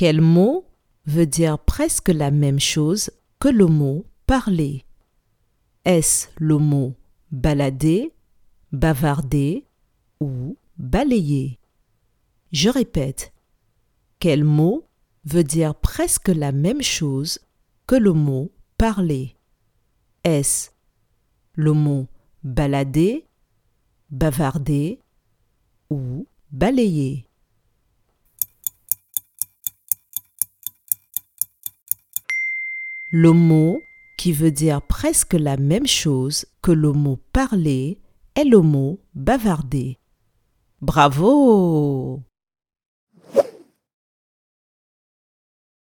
Quel mot veut dire presque la même chose que le mot parler. Est-ce le mot balader, bavarder ou balayer? Je répète. Quel mot veut dire presque la même chose que le mot parler? Est-ce le mot balader, bavarder ou balayer? Le mot qui veut dire presque la même chose que le mot parler est le mot bavarder. Bravo